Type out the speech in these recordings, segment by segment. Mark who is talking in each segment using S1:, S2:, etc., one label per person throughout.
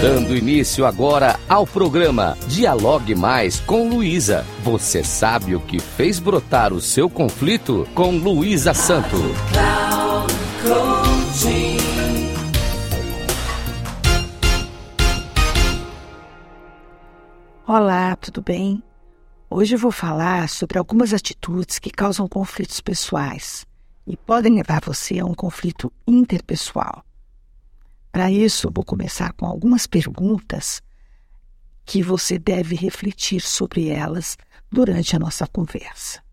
S1: Dando início agora ao programa Dialogue Mais com Luísa. Você sabe o que fez brotar o seu conflito com Luísa Santo.
S2: Olá, tudo bem? Hoje eu vou falar sobre algumas atitudes que causam conflitos pessoais e podem levar você a um conflito interpessoal. Para isso, vou começar com algumas perguntas que você deve refletir sobre elas durante a nossa conversa.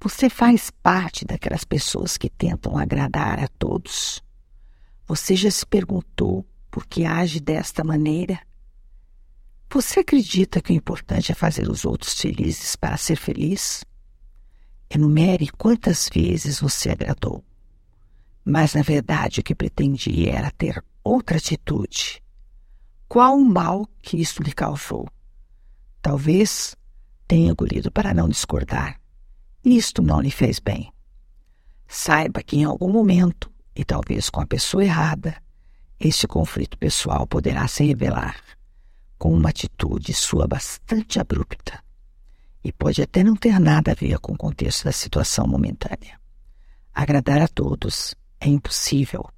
S2: Você faz parte daquelas pessoas que tentam agradar a todos? Você já se perguntou por que age desta maneira? Você acredita que o importante é fazer os outros felizes para ser feliz? Enumere quantas vezes você agradou mas na verdade o que pretendia era ter outra atitude. Qual o mal que isso lhe causou? Talvez tenha engolido para não discordar. Isto não lhe fez bem. Saiba que em algum momento, e talvez com a pessoa errada, este conflito pessoal poderá se revelar com uma atitude sua bastante abrupta e pode até não ter nada a ver com o contexto da situação momentânea. Agradar a todos é impossível.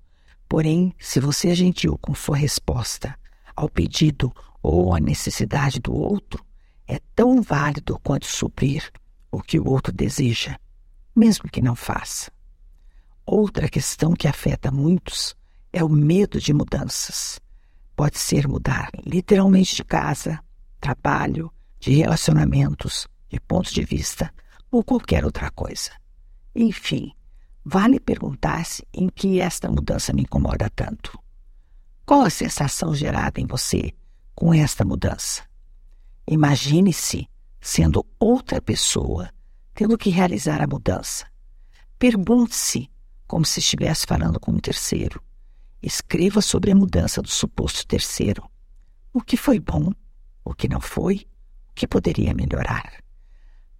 S2: Porém, se você é gentil com sua resposta ao pedido ou à necessidade do outro, é tão válido quanto suprir o que o outro deseja, mesmo que não faça. Outra questão que afeta muitos é o medo de mudanças. Pode ser mudar literalmente de casa, trabalho, de relacionamentos, de pontos de vista ou qualquer outra coisa. Enfim, Vale perguntar-se em que esta mudança me incomoda tanto. Qual a sensação gerada em você com esta mudança? Imagine-se sendo outra pessoa, tendo que realizar a mudança. Pergunte-se como se estivesse falando com um terceiro. Escreva sobre a mudança do suposto terceiro. O que foi bom, o que não foi, o que poderia melhorar.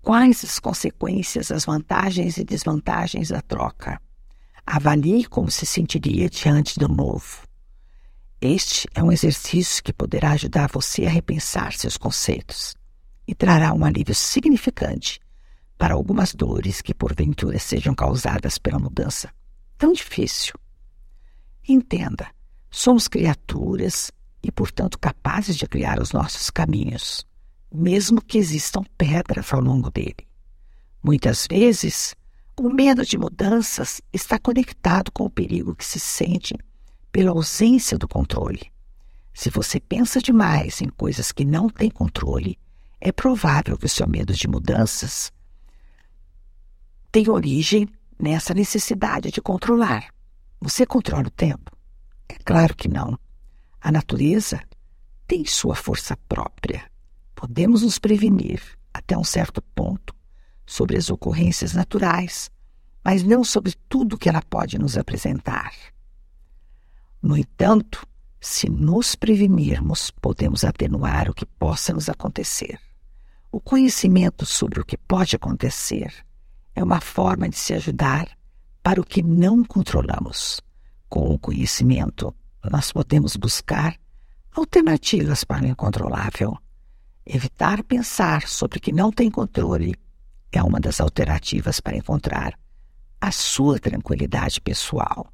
S2: Quais as consequências, as vantagens e desvantagens da troca? Avalie como se sentiria diante do novo. Este é um exercício que poderá ajudar você a repensar seus conceitos e trará um alívio significante para algumas dores que porventura sejam causadas pela mudança tão difícil. Entenda, somos criaturas e, portanto, capazes de criar os nossos caminhos mesmo que existam pedras ao longo dele. Muitas vezes, o medo de mudanças está conectado com o perigo que se sente pela ausência do controle. Se você pensa demais em coisas que não têm controle, é provável que o seu medo de mudanças tenha origem nessa necessidade de controlar. Você controla o tempo? É claro que não. A natureza tem sua força própria Podemos nos prevenir até um certo ponto sobre as ocorrências naturais, mas não sobre tudo que ela pode nos apresentar. No entanto, se nos prevenirmos, podemos atenuar o que possa nos acontecer. O conhecimento sobre o que pode acontecer é uma forma de se ajudar para o que não controlamos. Com o conhecimento, nós podemos buscar alternativas para o incontrolável. Evitar pensar sobre o que não tem controle é uma das alternativas para encontrar a sua tranquilidade pessoal.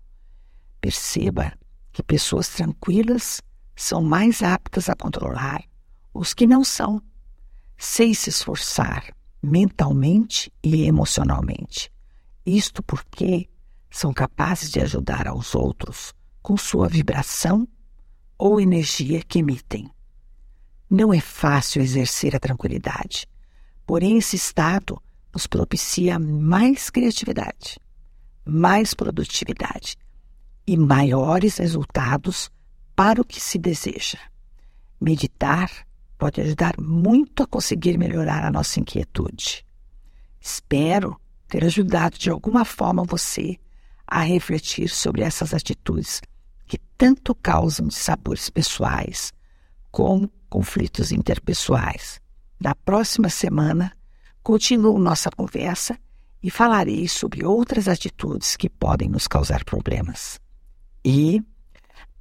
S2: Perceba que pessoas tranquilas são mais aptas a controlar os que não são, sem se esforçar mentalmente e emocionalmente. Isto porque são capazes de ajudar aos outros com sua vibração ou energia que emitem. Não é fácil exercer a tranquilidade, porém, esse estado nos propicia mais criatividade, mais produtividade e maiores resultados para o que se deseja. Meditar pode ajudar muito a conseguir melhorar a nossa inquietude. Espero ter ajudado de alguma forma você a refletir sobre essas atitudes que tanto causam dissabores pessoais, como conflitos interpessoais. Na próxima semana, continuo nossa conversa e falarei sobre outras atitudes que podem nos causar problemas. E,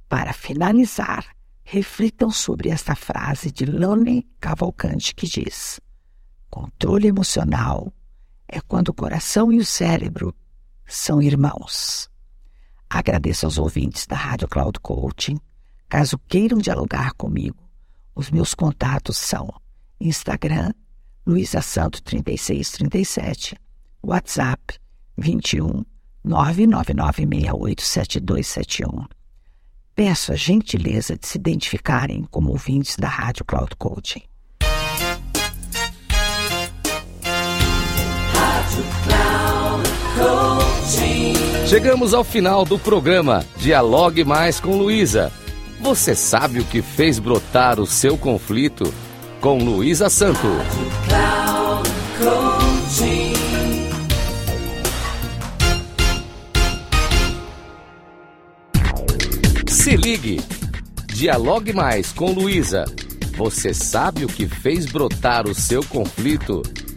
S2: para finalizar, reflitam sobre esta frase de Lone Cavalcante que diz: Controle emocional é quando o coração e o cérebro são irmãos. Agradeço aos ouvintes da Rádio Cloud Coaching. Caso queiram dialogar comigo, os meus contatos são Instagram, Luísa Santo 3637, WhatsApp 21 999687271. Peço a gentileza de se identificarem como ouvintes da Rádio Cloud Coaching.
S1: Chegamos ao final do programa Dialogue Mais com Luísa. Você sabe o que fez brotar o seu conflito? Com Luísa Santo. Se ligue. Dialogue mais com Luísa. Você sabe o que fez brotar o seu conflito?